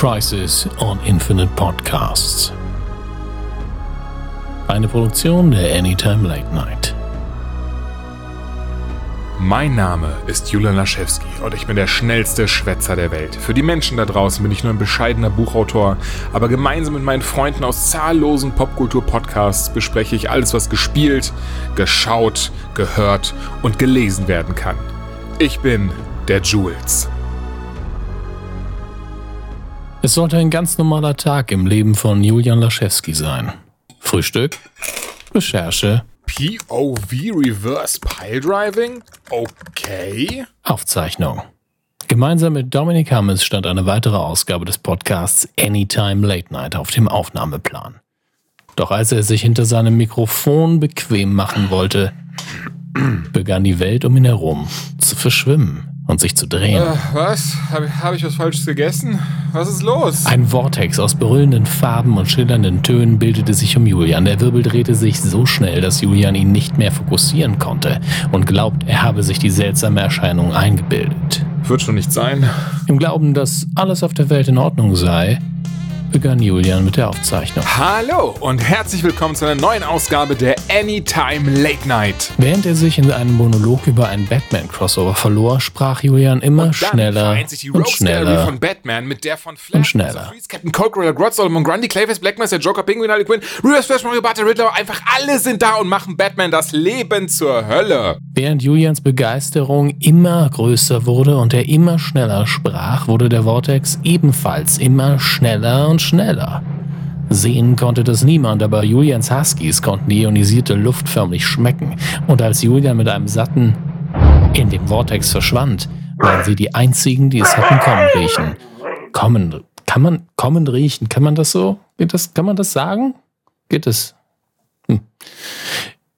Crisis on Infinite Podcasts. Eine Produktion der Anytime Late Night. Mein Name ist Julian Laschewski und ich bin der schnellste Schwätzer der Welt. Für die Menschen da draußen bin ich nur ein bescheidener Buchautor, aber gemeinsam mit meinen Freunden aus zahllosen Popkultur-Podcasts bespreche ich alles, was gespielt, geschaut, gehört und gelesen werden kann. Ich bin der Jules. Es sollte ein ganz normaler Tag im Leben von Julian Laschewski sein. Frühstück, Recherche, POV Reverse Pile Driving? Okay. Aufzeichnung. Gemeinsam mit Dominik Hammes stand eine weitere Ausgabe des Podcasts Anytime Late Night auf dem Aufnahmeplan. Doch als er sich hinter seinem Mikrofon bequem machen wollte, begann die Welt um ihn herum zu verschwimmen und sich zu drehen. Äh, was? Habe hab ich was Falsches gegessen? Was ist los? Ein Vortex aus brüllenden Farben und schillernden Tönen bildete sich um Julian. Der Wirbel drehte sich so schnell, dass Julian ihn nicht mehr fokussieren konnte und glaubt, er habe sich die seltsame Erscheinung eingebildet. Wird schon nicht sein. Im Glauben, dass alles auf der Welt in Ordnung sei, begann Julian mit der Aufzeichnung. Hallo und herzlich willkommen zu einer neuen Ausgabe der Anytime Late Night. Während er sich in einem Monolog über ein Batman-Crossover verlor, sprach Julian immer Dann schneller und schneller. von Batman mit der von Flash, und schneller. Freeze, Captain Cold, Gorilla Grodd, Solomon Grundy, Clayface, Black Mask, der Joker, Penguin, Harley Quinn, Reverse Flash, Mario Barth, der Riddler, einfach alle sind da und machen Batman das Leben zur Hölle. Während Julians Begeisterung immer größer wurde und er immer schneller sprach, wurde der Vortex ebenfalls immer schneller und schneller. Sehen konnte das niemand, aber Julians Huskies konnten die ionisierte Luft förmlich schmecken. Und als Julian mit einem satten in dem Vortex verschwand, waren sie die einzigen, die es hatten kommen riechen. Kommen, kann man kommen riechen? Kann man das so? Geht das, kann man das sagen? Geht es? Hm.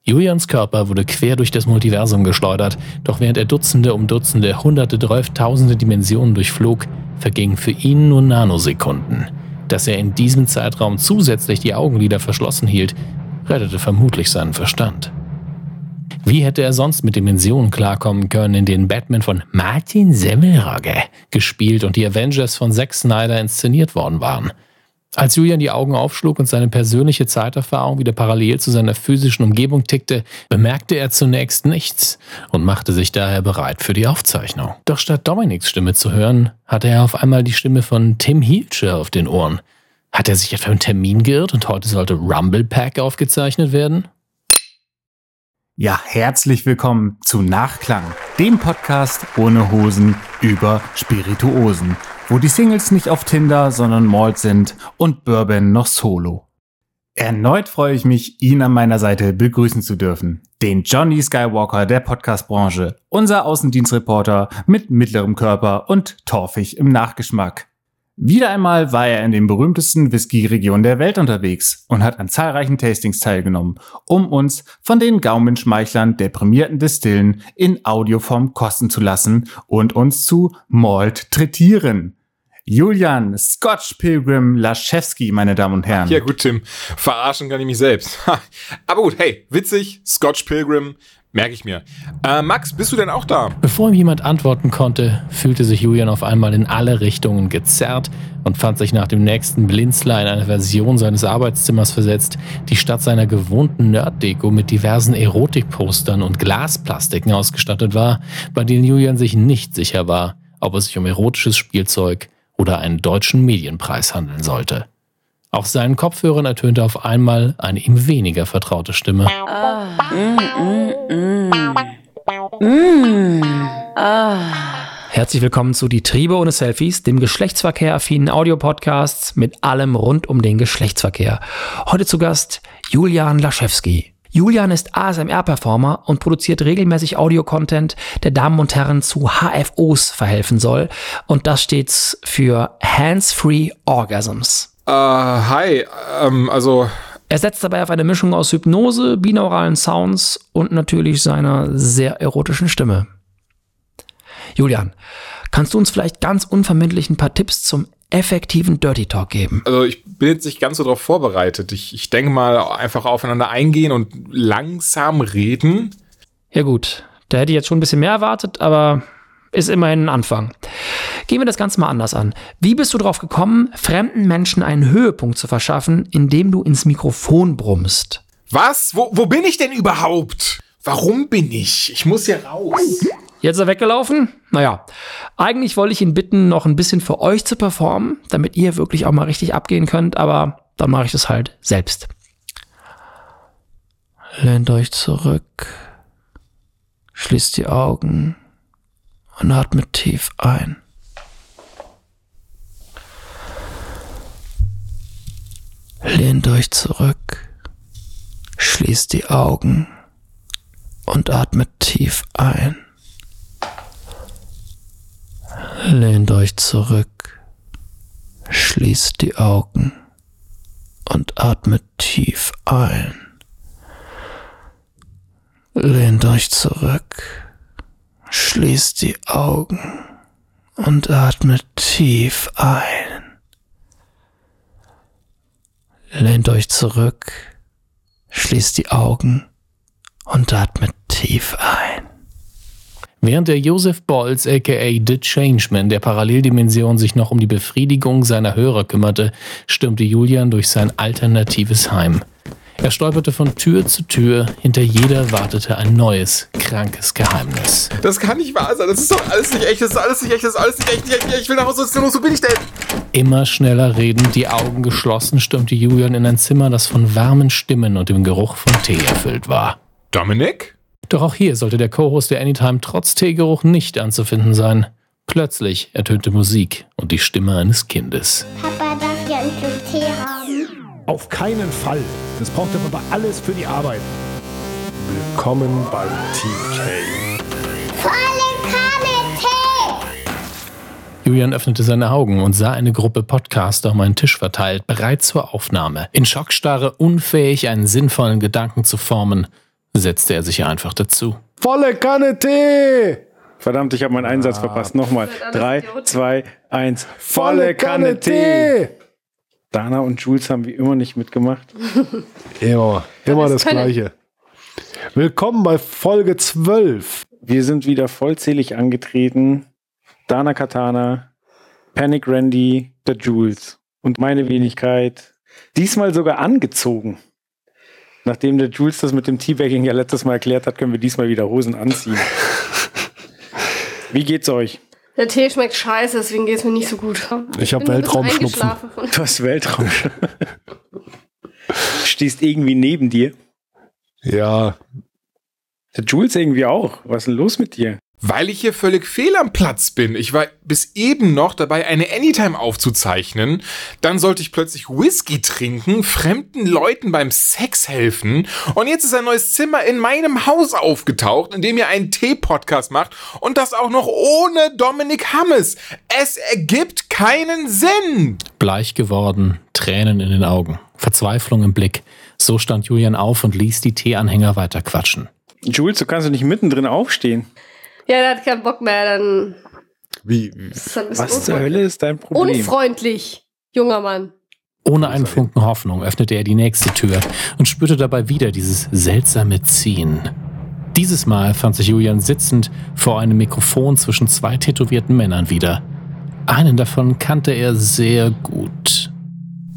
Julians Körper wurde quer durch das Multiversum geschleudert, doch während er Dutzende um Dutzende, Hunderte, Tausende Dimensionen durchflog, vergingen für ihn nur Nanosekunden. Dass er in diesem Zeitraum zusätzlich die Augenlider verschlossen hielt, rettete vermutlich seinen Verstand. Wie hätte er sonst mit Dimensionen klarkommen können, in denen Batman von Martin Semmelrogge gespielt und die Avengers von Zack Snyder inszeniert worden waren? Als Julian die Augen aufschlug und seine persönliche Zeiterfahrung wieder parallel zu seiner physischen Umgebung tickte, bemerkte er zunächst nichts und machte sich daher bereit für die Aufzeichnung. Doch statt Dominiks Stimme zu hören, hatte er auf einmal die Stimme von Tim Hilscher auf den Ohren. Hat er sich etwa im Termin geirrt und heute sollte Rumble Pack aufgezeichnet werden? Ja, herzlich willkommen zu Nachklang, dem Podcast ohne Hosen über Spirituosen, wo die Singles nicht auf Tinder, sondern Malt sind und Bourbon noch solo. Erneut freue ich mich, ihn an meiner Seite begrüßen zu dürfen. Den Johnny Skywalker der Podcastbranche, unser Außendienstreporter mit mittlerem Körper und torfig im Nachgeschmack. Wieder einmal war er in den berühmtesten Whisky-Regionen der Welt unterwegs und hat an zahlreichen Tastings teilgenommen, um uns von den Gaumenschmeichlern der prämierten Distillen in Audioform kosten zu lassen und uns zu Malt trittieren. Julian Scotch Pilgrim Laschewski, meine Damen und Herren. Ja gut, Tim, verarschen kann ich mich selbst. Aber gut, hey, witzig, Scotch Pilgrim, merke ich mir. Äh, Max, bist du denn auch da? Bevor ihm jemand antworten konnte, fühlte sich Julian auf einmal in alle Richtungen gezerrt und fand sich nach dem nächsten Blinzler in eine Version seines Arbeitszimmers versetzt, die statt seiner gewohnten Nerd-Deko mit diversen Erotikpostern und Glasplastiken ausgestattet war, bei denen Julian sich nicht sicher war, ob es sich um erotisches Spielzeug oder einen deutschen Medienpreis handeln sollte. Auf seinen Kopfhörern ertönte auf einmal eine ihm weniger vertraute Stimme. Herzlich willkommen zu Die Triebe ohne Selfies, dem geschlechtsverkehr-affinen Audiopodcast mit allem rund um den Geschlechtsverkehr. Heute zu Gast Julian Laschewski. Julian ist ASMR-Performer und produziert regelmäßig Audio-Content, der Damen und Herren zu HFOs verhelfen soll. Und das steht für Hands-Free Orgasms. Äh, hi, ähm, also, Er setzt dabei auf eine Mischung aus Hypnose, binauralen Sounds und natürlich seiner sehr erotischen Stimme. Julian, kannst du uns vielleicht ganz unvermittlich ein paar Tipps zum effektiven Dirty Talk geben? also ich bin jetzt nicht ganz so darauf vorbereitet. Ich, ich denke mal einfach aufeinander eingehen und langsam reden. Ja gut, da hätte ich jetzt schon ein bisschen mehr erwartet, aber ist immerhin ein Anfang. Gehen wir das Ganze mal anders an. Wie bist du drauf gekommen, fremden Menschen einen Höhepunkt zu verschaffen, indem du ins Mikrofon brummst? Was? Wo, wo bin ich denn überhaupt? Warum bin ich? Ich muss hier raus. Jetzt ist er weggelaufen? Naja, eigentlich wollte ich ihn bitten, noch ein bisschen für euch zu performen, damit ihr wirklich auch mal richtig abgehen könnt, aber dann mache ich das halt selbst. Lehnt euch zurück, schließt die Augen und atmet tief ein. Lehnt euch zurück, schließt die Augen und atmet tief ein. Lehnt euch zurück, schließt die Augen und atmet tief ein. Lehnt euch zurück, schließt die Augen und atmet tief ein. Lehnt euch zurück, schließt die Augen und atmet tief ein. Während der Joseph Bolz aka The Changeman der Paralleldimension sich noch um die Befriedigung seiner Hörer kümmerte, stürmte Julian durch sein alternatives Heim. Er stolperte von Tür zu Tür, hinter jeder wartete ein neues, krankes Geheimnis. Das kann nicht wahr sein. Das ist doch alles nicht echt. Das ist alles nicht echt. Das ist alles nicht echt. Nicht echt. Ich will nach Hause. Was ist? Wo bin ich denn? Immer schneller redend, die Augen geschlossen, stürmte Julian in ein Zimmer, das von warmen Stimmen und dem Geruch von Tee erfüllt war. Dominik? Doch auch hier sollte der Co-Host der Anytime trotz Teegeruch nicht anzufinden sein. Plötzlich ertönte Musik und die Stimme eines Kindes. Papa darf ja einen Schluck Tee haben. Auf keinen Fall. Das braucht der Papa alles für die Arbeit. Willkommen beim TK. Volle Kanne Tee! Julian öffnete seine Augen und sah eine Gruppe Podcaster um einen Tisch verteilt, bereit zur Aufnahme. In Schockstarre, unfähig, einen sinnvollen Gedanken zu formen, setzte er sich einfach dazu. Volle Kanne Tee! Verdammt, ich habe meinen Einsatz verpasst. Nochmal. Drei, zwei, eins. Volle Kanne Tee! Dana und Jules haben wie immer nicht mitgemacht. Immer, immer das. Gleiche. Willkommen bei Folge 12. Wir sind wieder vollzählig angetreten. Dana Katana, Panic Randy, der Jules und meine Wenigkeit. Diesmal sogar angezogen. Nachdem der Jules das mit dem Teabagging ja letztes Mal erklärt hat, können wir diesmal wieder Hosen anziehen. Wie geht's euch? Der Tee schmeckt scheiße, deswegen geht es mir nicht so gut. Ich hab bin ein bisschen Weltraumschnupfen. Du hast Weltraum. Stehst irgendwie neben dir. Ja, Der Jules irgendwie auch. Was ist denn los mit dir? Weil ich hier völlig fehl am Platz bin. Ich war bis eben noch dabei, eine Anytime aufzuzeichnen. Dann sollte ich plötzlich Whisky trinken, fremden Leuten beim Sex helfen. Und jetzt ist ein neues Zimmer in meinem Haus aufgetaucht, in dem ihr einen Tee-Podcast macht. Und das auch noch ohne Dominik Hammes. Es ergibt keinen Sinn. Bleich geworden, Tränen in den Augen, Verzweiflung im Blick. So stand Julian auf und ließ die Teeanhänger weiter quatschen. Jules, du kannst doch nicht mittendrin aufstehen. Ja, der hat keinen Bock mehr, dann wie, Was zur unfreundlich. Hölle ist dein Problem? Unfreundlich, junger Mann. Ohne einen Funken Hoffnung öffnete er die nächste Tür und spürte dabei wieder dieses seltsame Ziehen. Dieses Mal fand sich Julian sitzend vor einem Mikrofon zwischen zwei tätowierten Männern wieder. Einen davon kannte er sehr gut.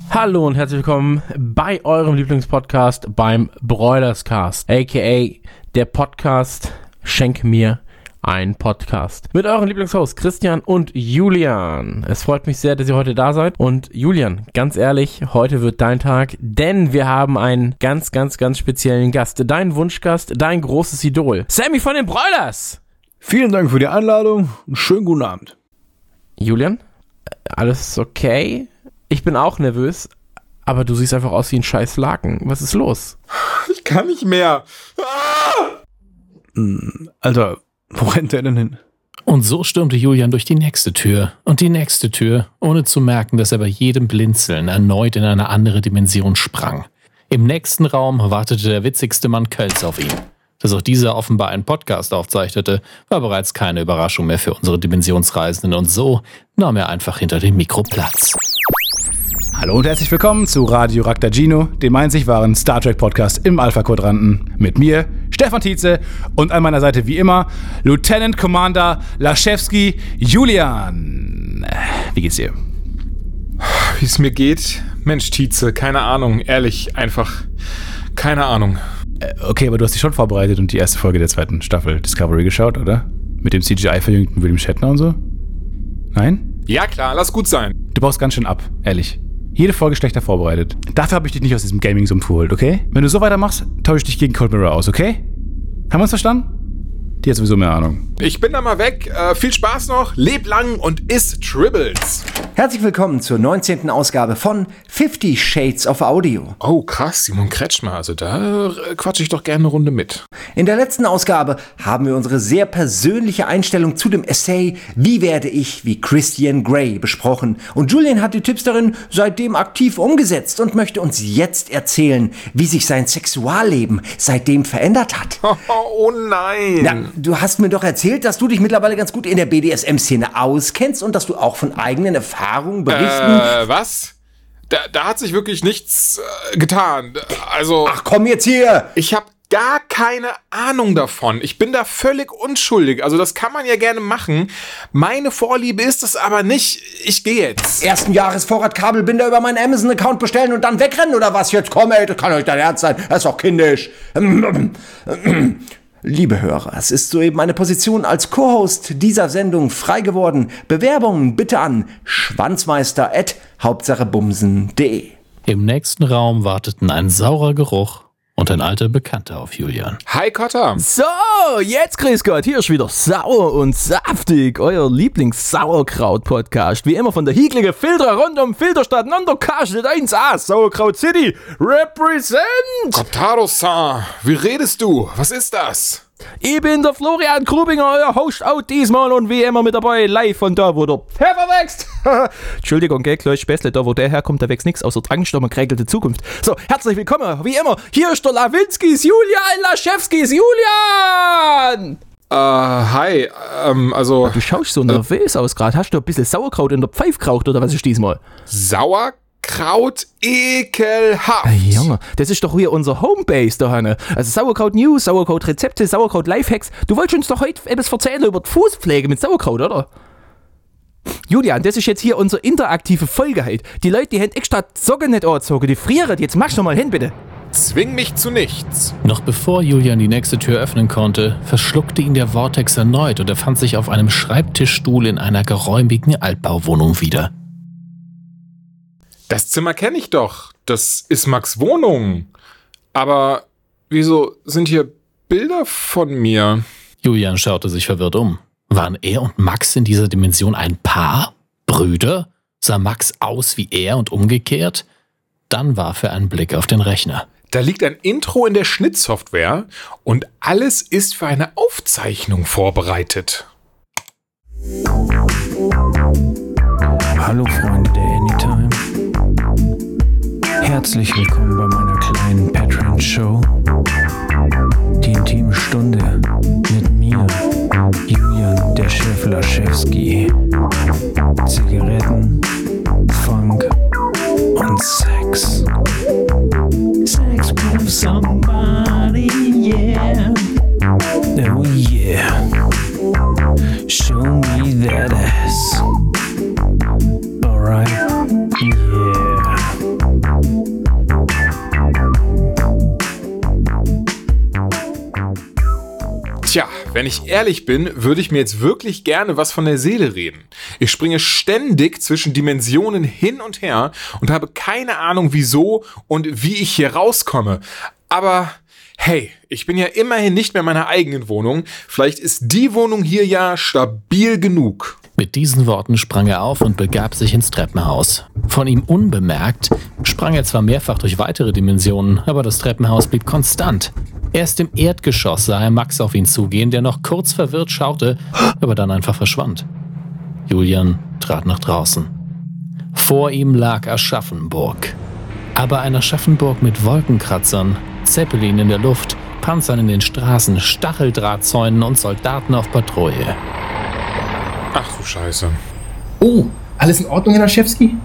Hallo und herzlich willkommen bei eurem Lieblingspodcast beim Broilerscast, aka der Podcast Schenk mir ein Podcast. Mit euren Lieblingshosts Christian und Julian. Es freut mich sehr, dass ihr heute da seid. Und Julian, ganz ehrlich, heute wird dein Tag, denn wir haben einen ganz, ganz, ganz speziellen Gast. Dein Wunschgast, dein großes Idol. Sammy von den Broilers! vielen Dank für die Einladung und schönen guten Abend. Julian, alles okay? Ich bin auch nervös, aber du siehst einfach aus wie ein scheiß Laken. Was ist los? Ich kann nicht mehr. Ah! Alter, wo rennt der denn hin? Und so stürmte Julian durch die nächste Tür und die nächste Tür, ohne zu merken, dass er bei jedem Blinzeln erneut in eine andere Dimension sprang. Im nächsten Raum wartete der witzigste Mann Kölz auf ihn. Dass auch dieser offenbar einen Podcast aufzeichnete, war bereits keine Überraschung mehr für unsere Dimensionsreisenden und so nahm er einfach hinter dem Mikro Platz. Hallo und herzlich willkommen zu Radio Raktagino, dem einzig wahren Star Trek Podcast im Alpha Quadranten. Mit mir, Stefan Tietze und an meiner Seite wie immer Lieutenant Commander Laschewski Julian. wie geht's dir? Wie es mir geht? Mensch, Tietze, keine Ahnung. Ehrlich, einfach keine Ahnung. Äh, okay, aber du hast dich schon vorbereitet und die erste Folge der zweiten Staffel Discovery geschaut, oder? Mit dem CGI-verjüngten William Shatner und so? Nein? Ja klar, lass gut sein. Du baust ganz schön ab, ehrlich. Jede Folge schlechter vorbereitet. Dafür habe ich dich nicht aus diesem Gaming-Sumpf geholt, okay? Wenn du so weitermachst, tausche ich dich gegen Cold Mirror aus, okay? Haben wir uns verstanden? Die hat sowieso mehr Ahnung. Ich bin da mal weg. Äh, viel Spaß noch. Leb lang und iss Tribbles. Herzlich willkommen zur 19. Ausgabe von 50 Shades of Audio. Oh, krass, Simon Kretschmer. Also da äh, quatsche ich doch gerne eine Runde mit. In der letzten Ausgabe haben wir unsere sehr persönliche Einstellung zu dem Essay Wie werde ich wie Christian Grey besprochen. Und Julian hat die Tipps darin seitdem aktiv umgesetzt und möchte uns jetzt erzählen, wie sich sein Sexualleben seitdem verändert hat. Oh nein. Ja, du hast mir doch erzählt, dass du dich mittlerweile ganz gut in der BDSM-Szene auskennst und dass du auch von eigenen Erfahrungen berichten. Äh, was? Da, da hat sich wirklich nichts äh, getan. Also. Ach komm jetzt hier! Ich habe gar keine Ahnung davon. Ich bin da völlig unschuldig. Also das kann man ja gerne machen. Meine Vorliebe ist es aber nicht. Ich gehe jetzt. Ersten Jahresvorrat Kabelbinder über meinen Amazon-Account bestellen und dann wegrennen oder was? Jetzt komm, ey, das kann euch dein Herz sein. Das ist doch kindisch. Liebe Hörer, es ist soeben eine Position als Co-Host dieser Sendung frei geworden. Bewerbungen bitte an schwanzmeister.hauptsachebumsen.de. Im nächsten Raum warteten ein saurer Geruch und ein alter Bekannter auf Julian. Hi Cotta. So, jetzt grüß Gott, hier ist wieder sauer und saftig, euer Lieblings-Sauerkraut-Podcast. Wie immer von der hieglige Filter rund um Filterstadt Nonderkastet 1A, Sauerkraut City, represent! Cottaro-san, wie redest du? Was ist das? Ich bin der Florian Grubinger, euer Host-Out diesmal und wie immer mit dabei, live von da, wo der Pfeffer wächst. Entschuldigung, gell, Kleus Späßle, da wo der herkommt, da wächst nichts außer Drangstoff und geregelte Zukunft. So, herzlich willkommen, wie immer, hier ist der Lawinskis Julian Laschewskis Julian! Äh, hi, ähm, also. Du schaust so nervös aus gerade. Hast du ein bisschen Sauerkraut in der Pfeife geraucht oder was ist diesmal? Sauerkraut ekelhaft. Hey, Junge, das ist doch hier unser Homebase da, Hanne. Also Sauerkraut News, Sauerkraut Rezepte, Sauerkraut Lifehacks. Du wolltest uns doch heute etwas erzählen über die Fußpflege mit Sauerkraut, oder? Julian, das ist jetzt hier unsere interaktive Folge halt. Die Leute, die haben extra Socken nicht angezogen, die frieren. Jetzt machst du mal hin, bitte. Zwing mich zu nichts. Noch bevor Julian die nächste Tür öffnen konnte, verschluckte ihn der Vortex erneut und er fand sich auf einem Schreibtischstuhl in einer geräumigen Altbauwohnung wieder. Das Zimmer kenne ich doch. Das ist Max Wohnung. Aber wieso sind hier Bilder von mir? Julian schaute sich verwirrt um. Waren er und Max in dieser Dimension ein Paar? Brüder? Sah Max aus wie er und umgekehrt? Dann warf er einen Blick auf den Rechner. Da liegt ein Intro in der Schnittsoftware und alles ist für eine Aufzeichnung vorbereitet. Hallo Freunde der Anytime. Herzlich willkommen bei meiner kleinen Patreon-Show. Die intime Stunde mit mir, Julian der Chef Laschewski. Zigaretten, Funk und Sex. Sex with somebody, yeah. Oh yeah. Show me that ass. Alright. Wenn ich ehrlich bin, würde ich mir jetzt wirklich gerne was von der Seele reden. Ich springe ständig zwischen Dimensionen hin und her und habe keine Ahnung wieso und wie ich hier rauskomme. Aber hey, ich bin ja immerhin nicht mehr in meiner eigenen Wohnung. Vielleicht ist die Wohnung hier ja stabil genug. Mit diesen Worten sprang er auf und begab sich ins Treppenhaus. Von ihm unbemerkt sprang er zwar mehrfach durch weitere Dimensionen, aber das Treppenhaus blieb konstant. Erst im Erdgeschoss sah er Max auf ihn zugehen, der noch kurz verwirrt schaute, aber dann einfach verschwand. Julian trat nach draußen. Vor ihm lag Aschaffenburg. Aber ein Aschaffenburg mit Wolkenkratzern, Zeppelin in der Luft, Panzern in den Straßen, Stacheldrahtzäunen und Soldaten auf Patrouille. Ach du Scheiße. Oh, alles in Ordnung, Herr Laschewski?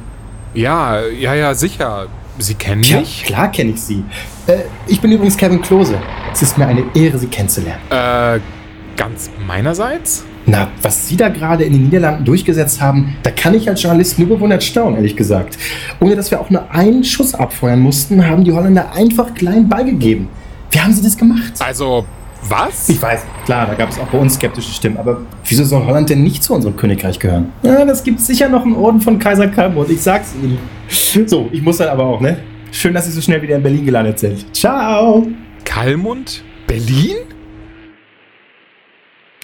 Ja, ja, ja, sicher. Sie kennen Ja, mich? klar kenne ich Sie. Äh, ich bin übrigens Kevin Klose. Es ist mir eine Ehre, Sie kennenzulernen. Äh, ganz meinerseits? Na, was Sie da gerade in den Niederlanden durchgesetzt haben, da kann ich als Journalist nur bewundert staunen, ehrlich gesagt. Ohne dass wir auch nur einen Schuss abfeuern mussten, haben die Holländer einfach klein beigegeben. Wie haben Sie das gemacht? Also, was? Ich weiß, klar, da gab es auch bei uns skeptische Stimmen, aber wieso soll Holland denn nicht zu unserem Königreich gehören? Ja, das gibt sicher noch einen Orden von Kaiser Kalmund, ich sag's Ihnen. So, ich muss dann aber auch, ne? Schön, dass Sie so schnell wieder in Berlin gelandet sind. Ciao! Kalmund? Berlin?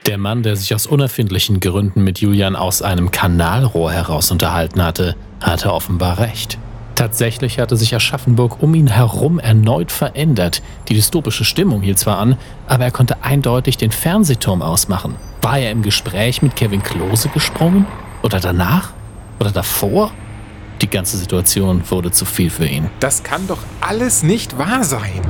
Der Mann, der sich aus unerfindlichen Gründen mit Julian aus einem Kanalrohr heraus unterhalten hatte, hatte offenbar recht. Tatsächlich hatte sich Aschaffenburg um ihn herum erneut verändert. Die dystopische Stimmung hielt zwar an, aber er konnte eindeutig den Fernsehturm ausmachen. War er im Gespräch mit Kevin Klose gesprungen? Oder danach? Oder davor? Die ganze Situation wurde zu viel für ihn. Das kann doch alles nicht wahr sein.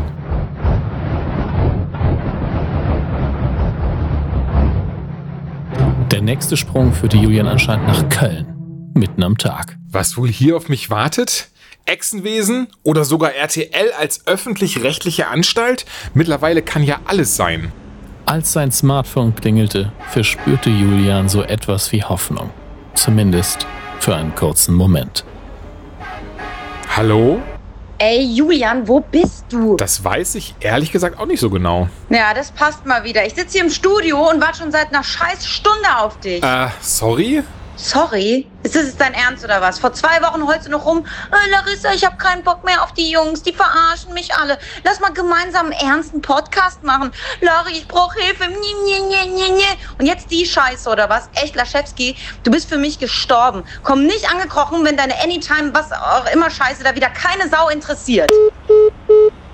Nächste Sprung führte Julian anscheinend nach Köln. Mitten am Tag. Was wohl hier auf mich wartet? Echsenwesen oder sogar RTL als öffentlich-rechtliche Anstalt? Mittlerweile kann ja alles sein. Als sein Smartphone klingelte, verspürte Julian so etwas wie Hoffnung. Zumindest für einen kurzen Moment. Hallo? Ey, Julian, wo bist du? Das weiß ich ehrlich gesagt auch nicht so genau. Ja, das passt mal wieder. Ich sitze hier im Studio und warte schon seit einer scheiß Stunde auf dich. Äh, sorry? Sorry? Ist das jetzt dein Ernst oder was? Vor zwei Wochen heulst du noch rum. Äh, Larissa, ich habe keinen Bock mehr auf die Jungs. Die verarschen mich alle. Lass mal gemeinsam einen ernsten Podcast machen. Lari, ich brauche Hilfe. Und jetzt die Scheiße oder was? Echt, Laschewski, du bist für mich gestorben. Komm nicht angekrochen, wenn deine Anytime, was auch immer Scheiße da wieder keine Sau interessiert.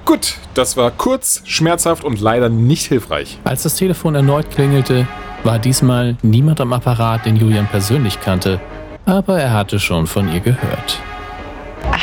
Gut, das war kurz, schmerzhaft und leider nicht hilfreich. Als das Telefon erneut klingelte, war diesmal niemand am Apparat, den Julian persönlich kannte, aber er hatte schon von ihr gehört.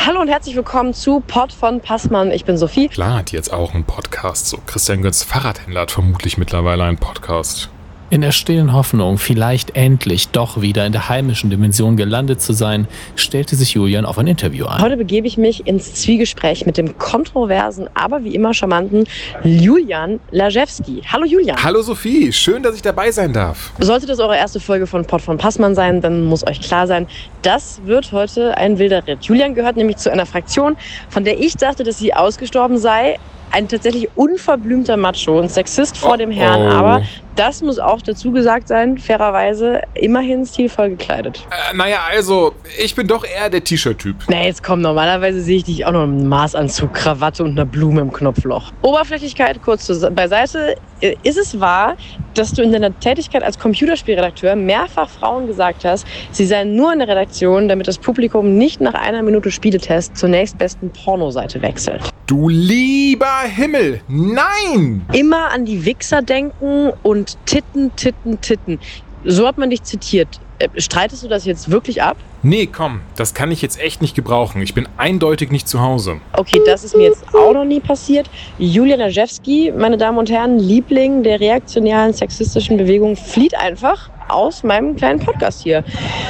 Hallo und herzlich willkommen zu Pod von Passmann. Ich bin Sophie. Klar hat die jetzt auch einen Podcast. So Christian Götz Fahrradhändler hat vermutlich mittlerweile einen Podcast. In der stillen Hoffnung, vielleicht endlich doch wieder in der heimischen Dimension gelandet zu sein, stellte sich Julian auf ein Interview ein. Heute begebe ich mich ins Zwiegespräch mit dem kontroversen, aber wie immer charmanten Julian Lajewski. Hallo Julian. Hallo Sophie, schön, dass ich dabei sein darf. Sollte das eure erste Folge von Pod von Passmann sein, dann muss euch klar sein, das wird heute ein wilder Ritt. Julian gehört nämlich zu einer Fraktion, von der ich dachte, dass sie ausgestorben sei. Ein tatsächlich unverblümter Macho, ein Sexist vor dem Herrn, oh. aber das muss auch dazu gesagt sein, fairerweise immerhin stilvoll gekleidet. Äh, naja, also, ich bin doch eher der T-Shirt-Typ. Na, jetzt komm, normalerweise sehe ich dich auch noch im Maßanzug, Krawatte und einer Blume im Knopfloch. Oberflächlichkeit kurz zur- beiseite. Äh, Ist es wahr, dass du in deiner Tätigkeit als Computerspielredakteur mehrfach Frauen gesagt hast, sie seien nur in der Redaktion, damit das Publikum nicht nach einer Minute Spieletest zur nächstbesten Pornoseite wechselt? Du lieber Himmel, nein! Immer an die Wichser denken und Titten, Titten, Titten. So hat man dich zitiert. Äh, Streitest du das jetzt wirklich ab? Nee, komm, das kann ich jetzt echt nicht gebrauchen. Ich bin eindeutig nicht zu Hause. Okay, das ist mir jetzt auch noch nie passiert. Julia Najewski, meine Damen und Herren, Liebling der reaktionären sexistischen Bewegung, flieht einfach aus meinem kleinen Podcast hier.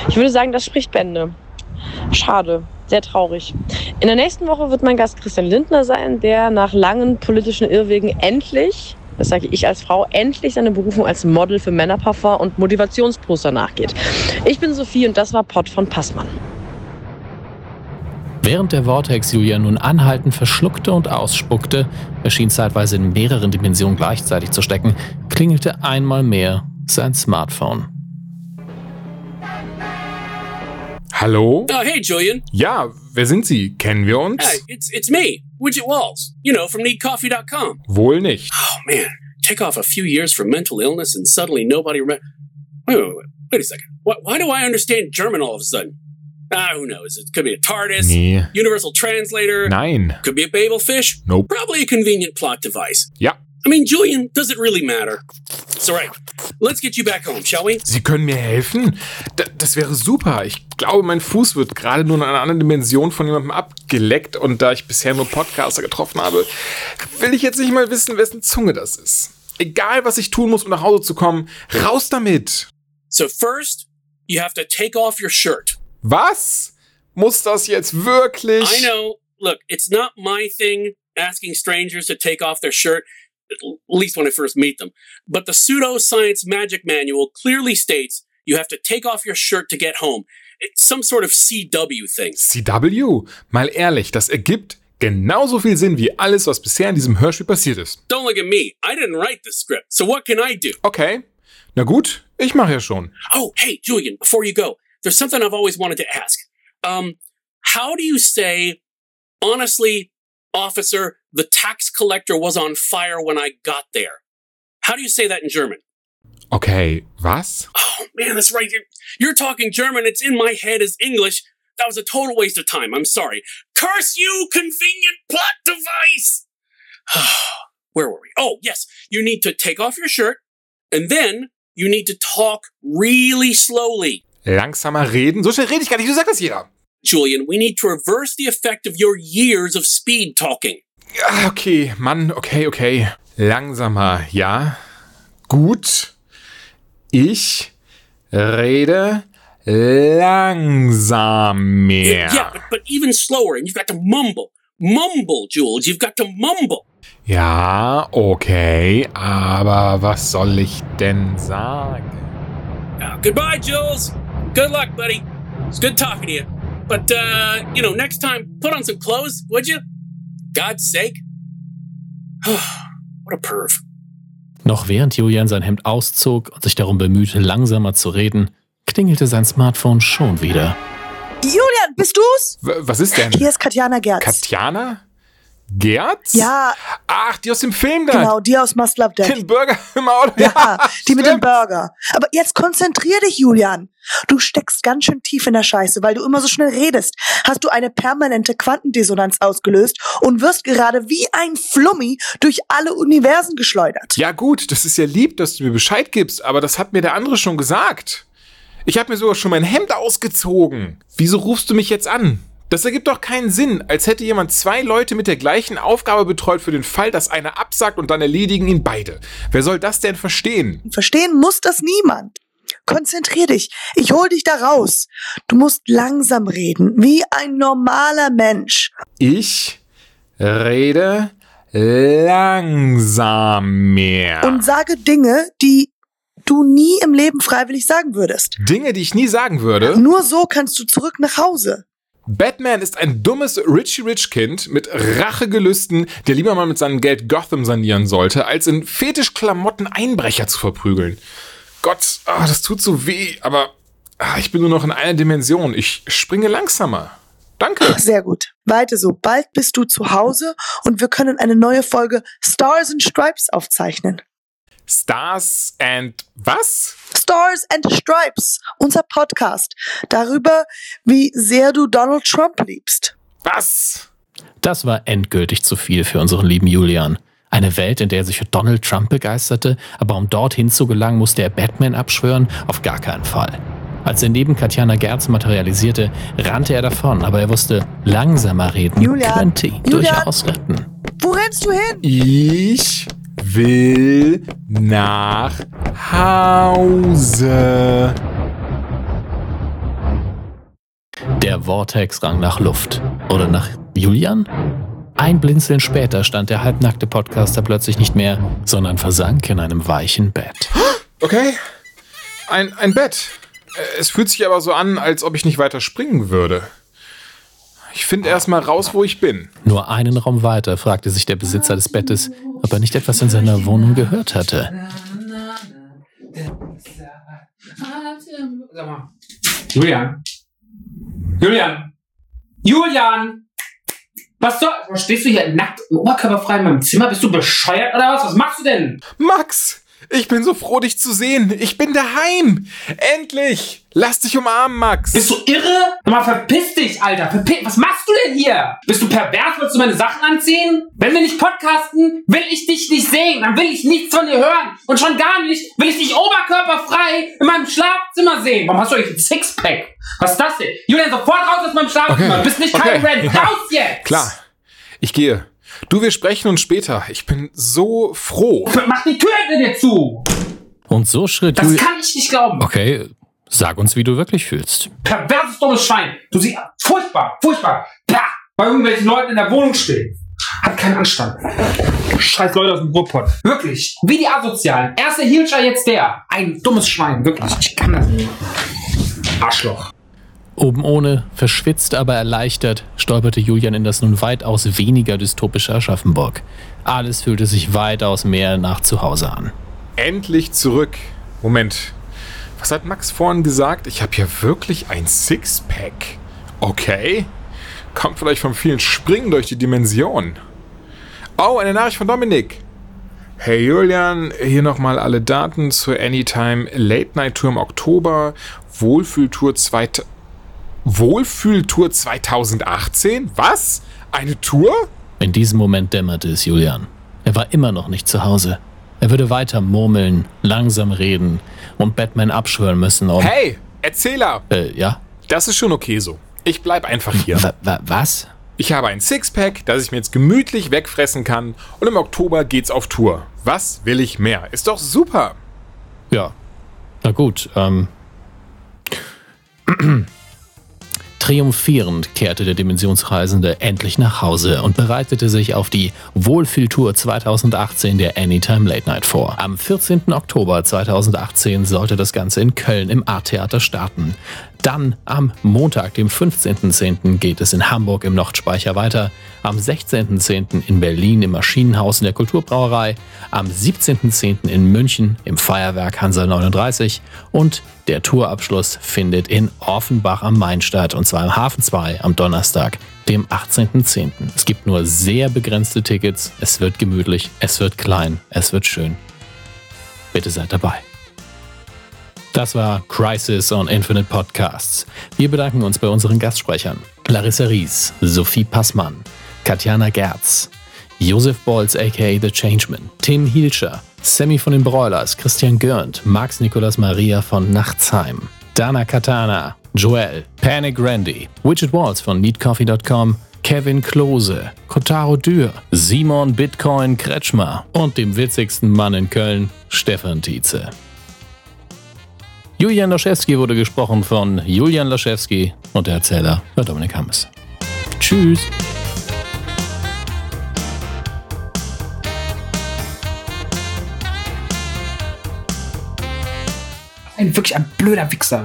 Ich würde sagen, das spricht Bände. Schade, sehr traurig. In der nächsten Woche wird mein Gast Christian Lindner sein, der nach langen politischen Irrwegen endlich, das sage ich als Frau, endlich seine Berufung als Model für Männerparfum und Motivationsposter nachgeht. Ich bin Sophie und das war Pott von Passmann. Während der Vortex Julian nun anhaltend verschluckte und ausspuckte, er schien zeitweise in mehreren Dimensionen gleichzeitig zu stecken, klingelte einmal mehr sein Smartphone. Hallo? Oh, hey, Julian. Ja, wer sind Sie? Kennen wir uns? Hey, it's it's me, Widget Walls. You know, from needcoffee.com. Wohl nicht. Oh man, take off a few years from mental illness and suddenly nobody remember. Wait, wait, wait, wait a second. Why, why do I understand German all of a sudden? Ah, who knows? It could be a TARDIS, Nee. Universal Translator. Nein. Could be a Babel fish. Nope. Probably a convenient plot device. Ja. I mean, Julian, does it really matter? It's all right. Let's get you back home, shall we? Sie können mir helfen? D das wäre super. Ich glaube, mein Fuß wird gerade nur in einer anderen Dimension von jemandem abgeleckt und da ich bisher nur Podcaster getroffen habe, will ich jetzt nicht mal wissen, wessen Zunge das ist. Egal, was ich tun muss, um nach Hause zu kommen, raus damit! So first, you have to take off your shirt. Was? Muss das jetzt wirklich? I know. Look, it's not my thing asking strangers to take off their shirt, at least when I first meet them. But the pseudoscience magic manual clearly states you have to take off your shirt to get home. It's some sort of CW thing. CW? Mal ehrlich, das ergibt genauso viel Sinn wie alles, was bisher in diesem Hörspiel passiert ist. Don't look at me. I didn't write the script. So what can I do? Okay. Na gut, ich mache ja schon. Oh, hey, Julian, before you go, there's something I've always wanted to ask. Um, how do you say, honestly, officer, the tax collector was on fire when I got there? How do you say that in German? Okay, was? Oh man, that's right. You're, you're talking German. It's in my head as English. That was a total waste of time. I'm sorry. Curse you, convenient plot device! Where were we? Oh, yes. You need to take off your shirt, and then you need to talk really slowly. Langsamer reden? So schnell rede ich gar nicht, du sagst das jeder. Julian, we need to reverse the effect of your years of speed talking. Ja, okay, Mann, okay, okay. Langsamer, ja. Gut. Ich rede langsamer. Yeah, but, but even slower, and you've got to mumble. Mumble, Jules. You've got to mumble. Ja, okay, aber was soll ich denn sagen? Uh, goodbye, Jules. Good luck, buddy. It's good talking to you. But, uh, you know, next time, put on some clothes, would you? God's sake. what a perv. Noch während Julian sein Hemd auszog und sich darum bemühte, langsamer zu reden, klingelte sein Smartphone schon wieder. Julian, bist du's? W was ist denn? Hier ist Katjana Gerz. Katjana? Gerz? Ja. Ach, die aus dem Film da. Genau, die aus Must Love Death. Den Burger im Auto. Ja, die mit dem Burger. Aber jetzt konzentrier dich, Julian. Du steckst ganz schön tief in der Scheiße, weil du immer so schnell redest. Hast du eine permanente Quantendissonanz ausgelöst und wirst gerade wie ein Flummi durch alle Universen geschleudert. Ja gut, das ist ja lieb, dass du mir Bescheid gibst, aber das hat mir der andere schon gesagt. Ich habe mir sogar schon mein Hemd ausgezogen. Wieso rufst du mich jetzt an? Das ergibt doch keinen Sinn, als hätte jemand zwei Leute mit der gleichen Aufgabe betreut für den Fall, dass einer absagt und dann erledigen ihn beide. Wer soll das denn verstehen? Verstehen muss das niemand. Konzentrier dich. Ich hol dich da raus. Du musst langsam reden, wie ein normaler Mensch. Ich rede langsamer. Und sage Dinge, die du nie im Leben freiwillig sagen würdest. Dinge, die ich nie sagen würde? Nur so kannst du zurück nach Hause. Batman ist ein dummes Richie Rich Kind mit Rachegelüsten, der lieber mal mit seinem Geld Gotham sanieren sollte, als in Fetischklamotten Einbrecher zu verprügeln. Gott, ah, das tut so weh, aber ah, ich bin nur noch in einer Dimension. Ich springe langsamer. Danke. Sehr gut. Weiter so. Bald bist du zu Hause und wir können eine neue Folge Stars and Stripes aufzeichnen. Stars and was? Stars and Stripes, unser Podcast darüber, wie sehr du Donald Trump liebst. Was? Das war endgültig zu viel für unseren lieben Julian. Eine Welt, in der er sich für Donald Trump begeisterte, aber um dorthin zu gelangen, musste er Batman abschwören? Auf gar keinen Fall. Als er neben Katjana Gerz materialisierte, rannte er davon, aber er wusste, langsamer reden Julian, könnte ihn Julian. durchaus retten. Wo rennst du hin? Ich will nach Hause. Der Vortex rang nach Luft. Oder nach Julian? Ein Blinzeln später stand der halbnackte Podcaster plötzlich nicht mehr, sondern versank in einem weichen Bett. Okay. Ein, ein Bett. Äh, Es fühlt sich aber so an, als ob ich nicht weiter springen würde. Ich finde erst mal raus, wo ich bin. Nur einen Raum weiter fragte sich der Besitzer des Bettes, ob er nicht etwas in seiner Wohnung gehört hatte. Sag mal. Julian. Julian. Julian! Was soll. Was stehst du hier nackt und oberkörperfrei in meinem Zimmer? Bist du bescheuert oder was? Was machst du denn? Max! Ich bin so froh, dich zu sehen. Ich bin daheim. Endlich! Lass dich umarmen, Max. Bist du irre? Mal verpiss dich, Alter. Verpiss. Was machst du denn hier? Bist du pervers? Willst du meine Sachen anziehen? Wenn wir nicht podcasten, will ich dich nicht sehen. Dann will ich nichts von dir hören. Und schon gar nicht will ich dich oberkörperfrei in meinem Schlafzimmer sehen. Warum hast du eigentlich ein Sixpack? Was ist das denn? Julian, sofort raus aus meinem Schlafzimmer. Du bist nicht kein Okay. Red. Raus jetzt! Klar. Ich gehe. Du, wir sprechen uns später. Ich bin so froh. Mach die Tür hinter dir zu! Und so schritt Das Julian. kann ich nicht glauben. Okay, sag uns, wie du wirklich fühlst. Perverses dummes Schwein. Du siehst furchtbar, furchtbar. Pah, bei irgendwelchen Leuten in der Wohnung stehen. Hat keinen Anstand. Scheiß Leute aus dem Ruhrpott. Wirklich. Wie die Asozialen. Erster Hielscher, jetzt der. Ein dummes Schwein. Wirklich. Ich kann das nicht. Arschloch. Oben ohne, verschwitzt aber erleichtert, stolperte Julian in das nun weitaus weniger dystopische Aschaffenburg. Alles fühlte sich weitaus mehr nach Zuhause an. Endlich zurück. Moment. Was hat Max vorhin gesagt? Ich habe hier wirklich ein Sixpack. Okay. Kommt vielleicht vom vielen Springen durch die Dimension. Oh, eine Nachricht von Dominik. Hey Julian, hier nochmal alle Daten zur Anytime Late Night Tour im Oktober. Wohlfühltour 2000. Wohlfühltour 2018? Was? Eine Tour? In diesem Moment dämmerte es Julian. Er war immer noch nicht zu Hause. Er würde weiter murmeln, langsam reden und Batman abschwören müssen und... Hey, Erzähler! Äh, ja? Das ist schon okay so. Ich bleib einfach hier. Wa- was? Ich habe ein Sixpack, das ich mir jetzt gemütlich wegfressen kann und im Oktober geht's auf Tour. Was will ich mehr? Ist doch super. Ja. Na gut, ähm. Triumphierend kehrte der Dimensionsreisende endlich nach Hause und bereitete sich auf die Wohlfühltour 2018 der Anytime Late Night vor. Am 14. Oktober 2018 sollte das Ganze in Köln im Art-Theater starten. Dann am Montag, dem 15.10. geht es in Hamburg im Nordspeicher weiter, am 16.10. in Berlin im Maschinenhaus in der Kulturbrauerei, am 17.10. in München im Feuerwerk Hansa 39 und der Tourabschluss findet in Offenbach am Main statt und zwar im Hafen 2 am Donnerstag, dem 18.10. Es gibt nur sehr begrenzte Tickets, es wird gemütlich, es wird klein, es wird schön. Bitte seid dabei. Das war Crisis on Infinite Podcasts. Wir bedanken uns bei unseren Gastsprechern. Larissa Ries, Sophie Passmann, Katjana Gerz, Josef Bolz aka The Changeman, Tim Hielscher, Sammy von den Broilers, Christian Görnd, Max Nikolas Maria von Nachtsheim, Dana Katana, Joel, Panic Randy, Widget Walls von neatcoffee.com, Kevin Klose, Kotaro Dürr, Simon Bitcoin Kretschmer und dem witzigsten Mann in Köln, Stefan Tietze. Julian Laschewski wurde gesprochen von Julian Laschewski und der Erzähler war Dominik Hammes. Tschüss. Ein wirklich ein blöder Wichser.